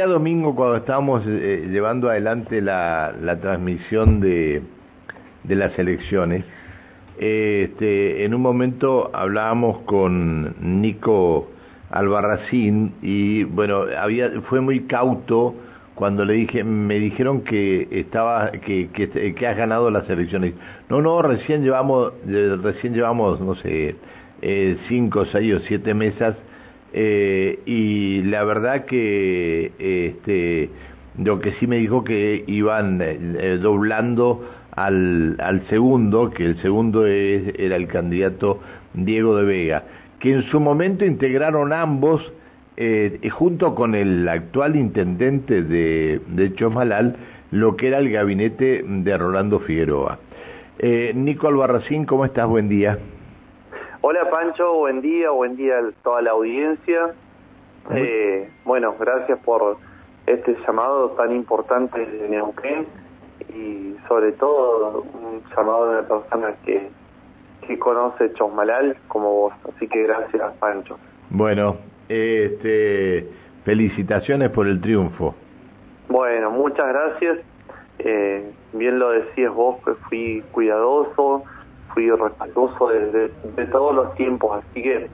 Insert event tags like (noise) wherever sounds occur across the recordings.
día domingo cuando estábamos eh, llevando adelante la, la transmisión de, de las elecciones, este, en un momento hablábamos con Nico Albarracín y bueno, había, fue muy cauto cuando le dije, me dijeron que estaba, que, que, has ganado las elecciones. No, no, recién llevamos, eh, recién llevamos, no sé, eh, cinco, seis o siete mesas eh, y la verdad que este, lo que sí me dijo que iban eh, doblando al, al segundo, que el segundo era el candidato Diego de Vega, que en su momento integraron ambos eh, junto con el actual intendente de, de Chomalal, lo que era el gabinete de Rolando Figueroa. Nico Albarracín, ¿cómo estás? Buen día. Hola Pancho, buen día, buen día a toda la audiencia. Eh, bueno, gracias por este llamado tan importante de Neuquén y sobre todo un llamado de una persona que, que conoce Chosmalal como vos. Así que gracias Pancho. Bueno, este, felicitaciones por el triunfo. Bueno, muchas gracias. Eh, bien lo decías vos, que fui cuidadoso, fui respetuoso de, de, de, todos los tiempos, así que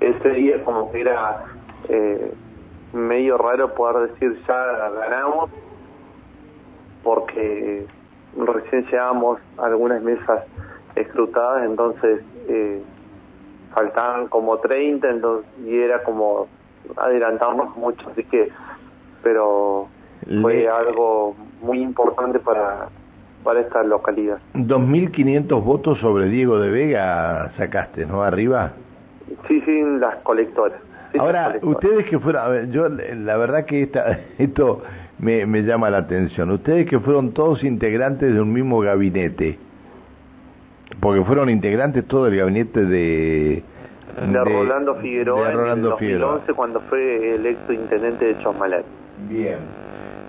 ese día como que era eh, medio raro poder decir ya ganamos, porque recién llevamos algunas mesas escrutadas, entonces eh, faltaban como 30 entonces, y era como adelantarnos mucho, así que, pero fue Le... algo muy importante para para esta localidad. 2.500 votos sobre Diego de Vega sacaste, ¿no? Arriba. Sí, sí, las colectoras. Sí, Ahora, las colectoras. ustedes que fueron, a ver, yo la verdad que esta, (laughs) esto me, me llama la atención, ustedes que fueron todos integrantes de un mismo gabinete, porque fueron integrantes todo el gabinete de... De, de Rolando Figueroa de Rolando en el 2011 Figueroa. cuando fue electo intendente de Chosmalal. Bien.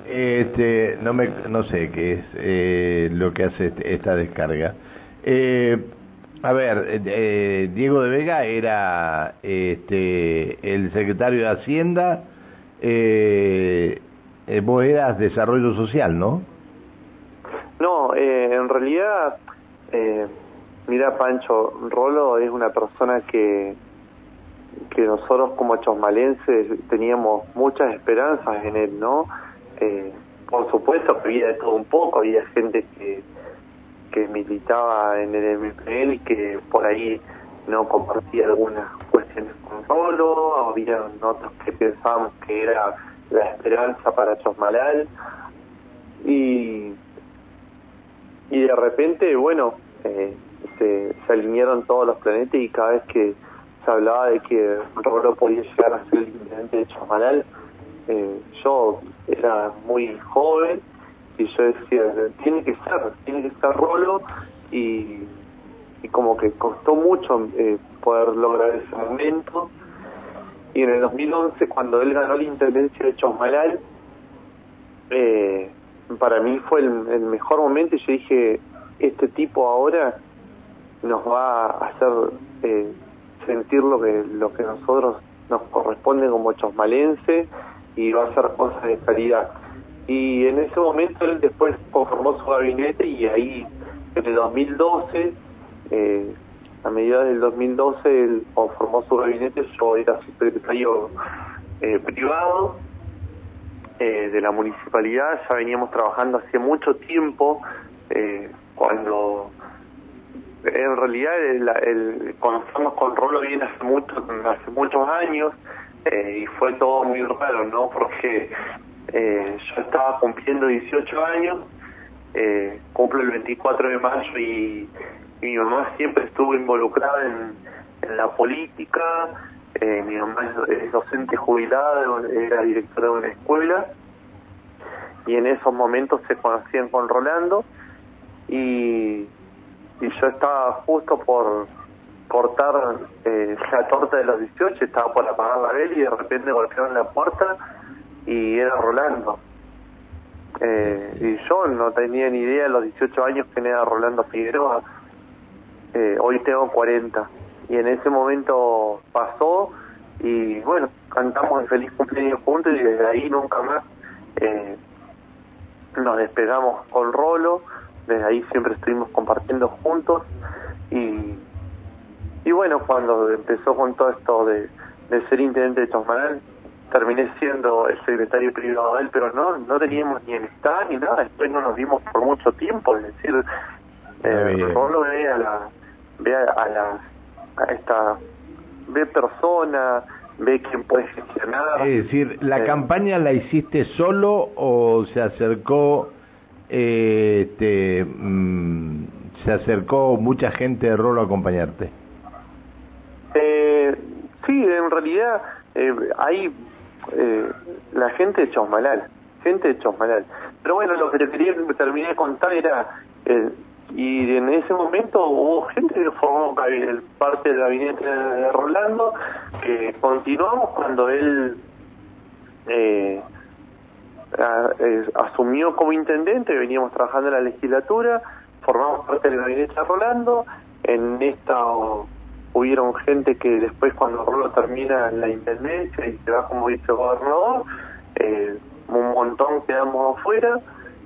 Este, no me, no sé qué es eh, lo que hace este, esta descarga. Eh, a ver, eh, Diego de Vega era este, el secretario de Hacienda, eh, vos eras Desarrollo Social, ¿no? No, eh, en realidad, eh, mira Pancho, Rolo es una persona que, que nosotros como chosmalenses teníamos muchas esperanzas en él, ¿no? Eh, por supuesto que había de todo un poco, había gente que, militaba en el MPL y que por ahí no compartía algunas cuestiones con Rolo, había otros que pensábamos que era la esperanza para Chosmalal. Y y de repente, bueno, eh, se, se alinearon todos los planetas y cada vez que se hablaba de que Rolo podía llegar a ser el intendente de Chosmalal, eh, yo era muy joven y yo decía, tiene que ser, tiene que ser Rolo y, y como que costó mucho eh, poder lograr ese momento. Y en el 2011, cuando él ganó la intendencia de Chosmalal, eh, para mí fue el, el, mejor momento y yo dije, este tipo ahora nos va a hacer eh, sentir lo que, lo que nosotros nos corresponde como chosmalense y va a hacer cosas de calidad. Y en ese momento él después conformó su gabinete y ahí en el 2012, eh, a mediados del 2012 él conformó su gabinete, yo era secretario eh, privado eh, de la municipalidad, ya veníamos trabajando hace mucho tiempo, cuando en realidad el, el, conocemos con Rolo viene hace, mucho, hace muchos años, eh, y fue todo muy raro, ¿no? Porque eh, yo estaba cumpliendo 18 años, eh, cumplo el 24 de mayo y, mi mamá siempre estuvo involucrada en, la política, mi mamá es, es, docente jubilada, era directora de una escuela y en esos momentos se conocían con Rolando y, y yo estaba justo por cortar eh, la torta de los 18, estaba por apagar la vela y de repente golpearon la puerta y era Rolando. Eh, y yo no tenía ni idea a los 18 años quién era Rolando Figueroa. Eh, hoy tengo 40. Y en ese momento pasó y bueno, cantamos el feliz cumpleaños juntos y desde ahí nunca más eh, nos despegamos con Rolo, desde ahí siempre estuvimos compartiendo juntos y, y bueno, cuando empezó con todo esto de, de ser intendente de Chosmalal, terminé siendo el secretario privado de él, pero no no teníamos ni amistad ni nada, después no nos vimos por mucho tiempo, es decir, eh, Rolo ve a la, ve a, la, a esta, ve persona, ve quién puede gestionar. Es decir, ¿la eh, campaña la hiciste solo o se acercó, eh, este, mm, se acercó mucha gente de Rolo a acompañarte? En realidad eh, hay eh, la gente de Chosmalal, gente de Chosmalal. Pero bueno, lo que te quería terminar de contar era, eh, y en ese momento hubo gente que formó parte del gabinete de Rolando, que continuamos cuando él eh, asumió como intendente, veníamos trabajando en la legislatura, formamos parte del gabinete de Rolando, en esta hubieron gente que después cuando Rolo termina la intendencia y se va como vicegobernador, eh, un montón quedamos afuera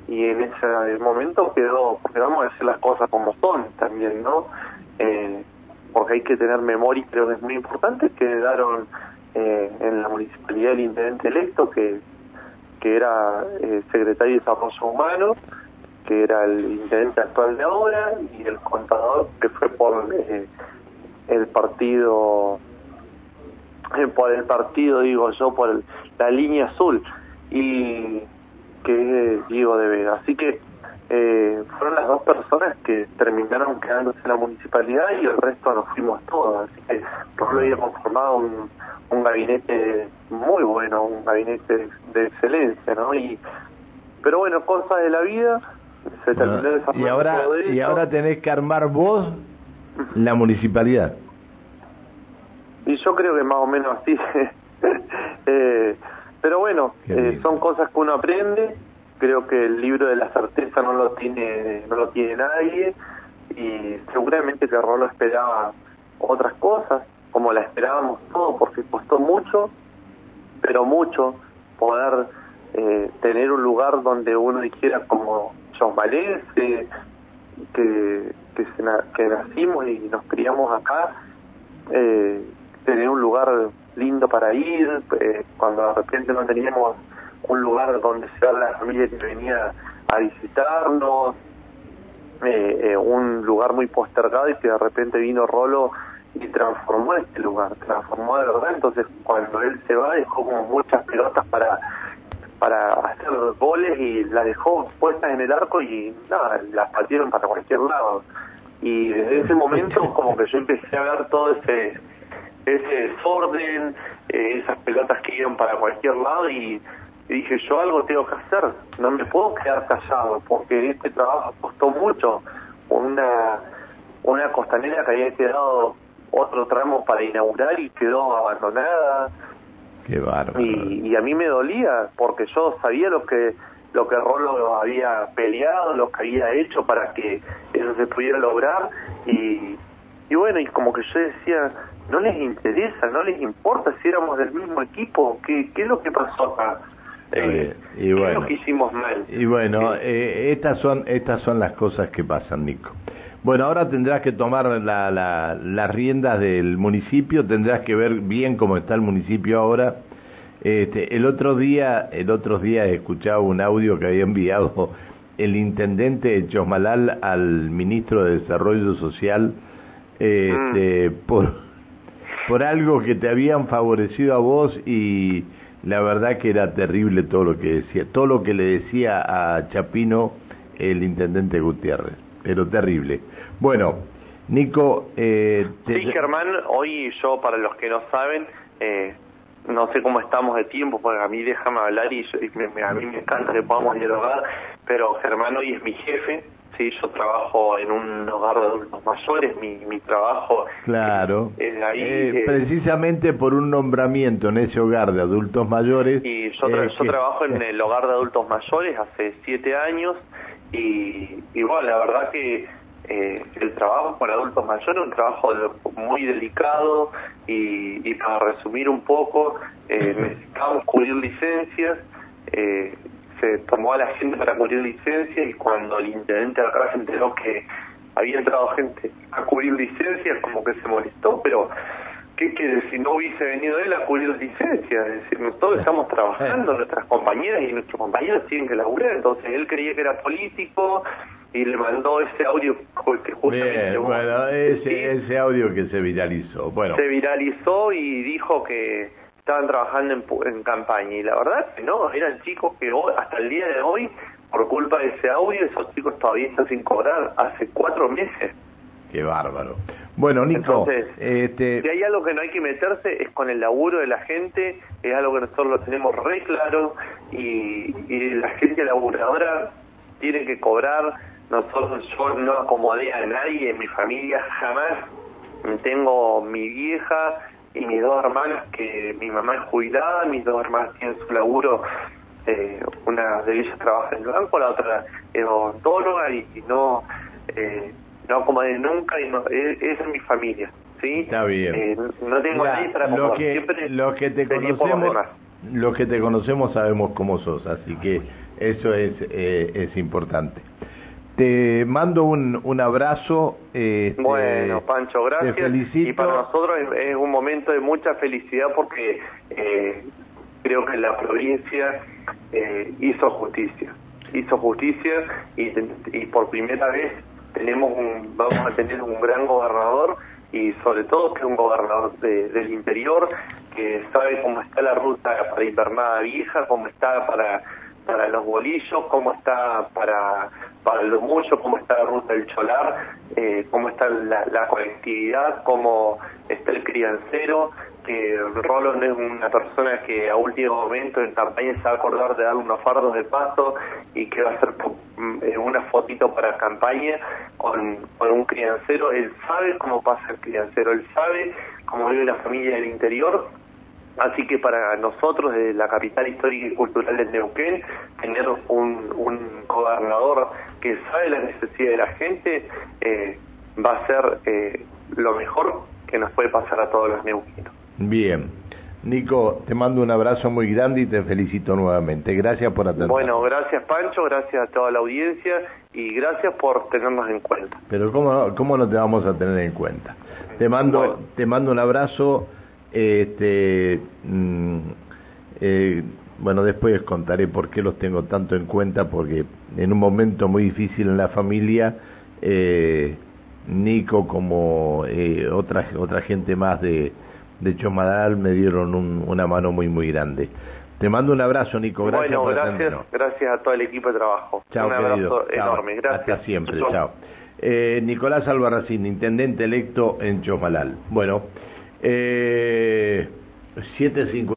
y en ese momento quedó, porque vamos a decir las cosas como son también, ¿no? Eh, porque hay que tener memoria y creo que es muy importante, quedaron eh, en la municipalidad el intendente electo que, que era eh, secretario de Desarrollo Humano, que era el intendente actual de ahora, y el contador que fue por eh, el partido por el partido digo yo por la línea azul y que es Diego de Vega. Así que eh, fueron las dos personas que terminaron quedándose en la municipalidad y el resto nos fuimos todos. Así que lo había conformado un, un gabinete muy bueno un gabinete de excelencia no y pero bueno cosas de la vida se terminó y ahora y ahora tenés que armar vos la municipalidad. Y yo creo que más o menos así. (laughs) eh, pero bueno, eh, son cosas que uno aprende. Creo que el libro de la certeza no lo tiene no lo tiene nadie y seguramente que Rolo esperaba otras cosas, como la esperábamos todos, porque costó mucho, pero mucho poder eh, tener un lugar donde uno dijera como Chosmalense, que, que, que nacimos y nos criamos acá, eh, tener un lugar lindo para ir, eh, cuando de repente no teníamos un lugar donde se la familia que venía a visitarnos, eh, eh, un lugar muy postergado y que de repente vino Rolo y transformó este lugar, transformó de verdad, entonces cuando él se va dejó como muchas pelotas para para hacer goles y las dejó puestas en el arco y nada, las partieron para cualquier lado. Y desde ese momento (laughs) como que yo empecé a ver todo ese ese desorden, eh, esas pelotas que iban para cualquier lado y, dije yo algo tengo que hacer, no me puedo quedar callado porque este trabajo costó mucho, una, una costanera que había quedado otro tramo para inaugurar y quedó abandonada, Qué bárbaro. Y, a mí me dolía porque yo sabía lo que lo que Rolo había peleado, lo que había hecho para que eso se pudiera lograr y, y bueno, y como que yo decía, no les interesa, no les importa si éramos del mismo equipo, ¿qué, qué es lo que pasó acá? Eh, y bueno, ¿Qué es lo que hicimos mal? Y bueno, eh, estas son estas son las cosas que pasan, Nico. Bueno, ahora tendrás que tomar la, la, las riendas del municipio, tendrás que ver bien cómo está el municipio ahora. Este, el otro día, el otro día he escuchado un audio que había enviado el intendente de Chosmalal al ministro de Desarrollo Social este, mm. por, por algo que te habían favorecido a vos y la verdad que era terrible todo lo que decía, todo lo que le decía a Chapino el intendente Gutiérrez pero terrible. Bueno, Nico... Eh, Sí, Germán, hoy yo, para los que no saben, eh, no sé cómo estamos de tiempo, porque a mí déjame hablar y, a mí me encanta que podamos dialogar, pero Germán hoy es mi jefe, sí, yo trabajo en un hogar de adultos mayores, mi, mi trabajo claro, ahí. Eh, precisamente por un nombramiento en ese hogar de adultos mayores. Y yo, yo trabajo en el hogar de adultos mayores hace siete años y, y bueno, la verdad que eh, el trabajo para adultos mayores es un trabajo muy delicado y, y, para resumir un poco, eh, necesitamos cubrir licencias, eh, se tomó a la gente para cubrir licencia y cuando el intendente de acá se enteró que había entrado gente a cubrir licencias, como que se molestó, pero ¿qué quiere si no hubiese venido él a cubrir licencias? Es decir, nosotros estamos trabajando, nuestras compañeras y nuestros compañeros tienen que laburar, entonces él creía que era político y le mandó ese audio que justamente... Bien, bueno, ese, ese audio que se viralizó, bueno. Se viralizó y dijo que estaban trabajando en, en campaña y la verdad que no, eran chicos que hoy, hasta el día de hoy por culpa de ese audio, esos chicos todavía están sin cobrar hace cuatro meses. Qué bárbaro. Bueno, Nico, este... si hay algo que no hay que meterse es con el laburo de la gente, es algo que nosotros lo tenemos re claro y, y la gente laburadora tiene que cobrar. Nosotros, yo no acomodé a nadie en mi familia jamás. Tengo mi vieja y mis dos hermanas que mi mamá es jubilada, mis dos hermanas tienen su laburo eh, una de ellas trabaja en el banco, la otra es odontóloga y, no eh, no como de nunca y no, es, es mi familia. ¿sí? Está bien. Eh, no tengo nadie para lo que, Siempre lo que te conocemos, lo que te conocemos sabemos cómo sos, así que eso es, eh, es importante. Te mando un, un abrazo. Este, bueno, Pancho, gracias. Te felicito. Y para nosotros es, es un momento de mucha felicidad porque eh, creo que la provincia eh, hizo justicia, hizo justicia y, y por primera vez tenemos un, vamos a tener un gran gobernador y sobre todo que es un gobernador del interior que sabe cómo está la ruta para Invernada Vieja, cómo está para para los bolillos, cómo está para para los muchos, cómo está la ruta del Cholar, eh, cómo está la, conectividad, cómo está el criancero, que Rolo no es una persona que a último momento en campaña se va a acordar de dar unos fardos de paso y que va a hacer mm, eh, una fotito para campaña con, un criancero. Él sabe cómo pasa el criancero, él sabe cómo vive la familia del interior. Así que para nosotros, de la capital histórica y cultural de Neuquén, tener un, un gobernador que sabe la necesidad de la gente eh, va a ser eh, lo mejor que nos puede pasar a todos los neuquinos. Bien. Nico, te mando un abrazo muy grande y te felicito nuevamente. Gracias por atender. Bueno, gracias Pancho, gracias a toda la audiencia y gracias por tenernos en cuenta. Pero cómo, cómo no te vamos a tener en cuenta. Te mando, bueno. te mando un abrazo. Este, mm, eh, bueno, después contaré por qué los tengo tanto en cuenta, porque en un momento muy difícil en la familia, eh, Nico como eh, otra otra gente más de de Chomadal me dieron un, una mano muy, muy grande. Te mando un abrazo, Nico. Gracias bueno, gracias, gracias a todo el equipo de trabajo. Chao, un abrazo querido. enorme. Gracias. Hasta siempre. Chao. Eh, Nicolás Albarracín, intendente electo en Chomalal. Bueno, eh, 7.50.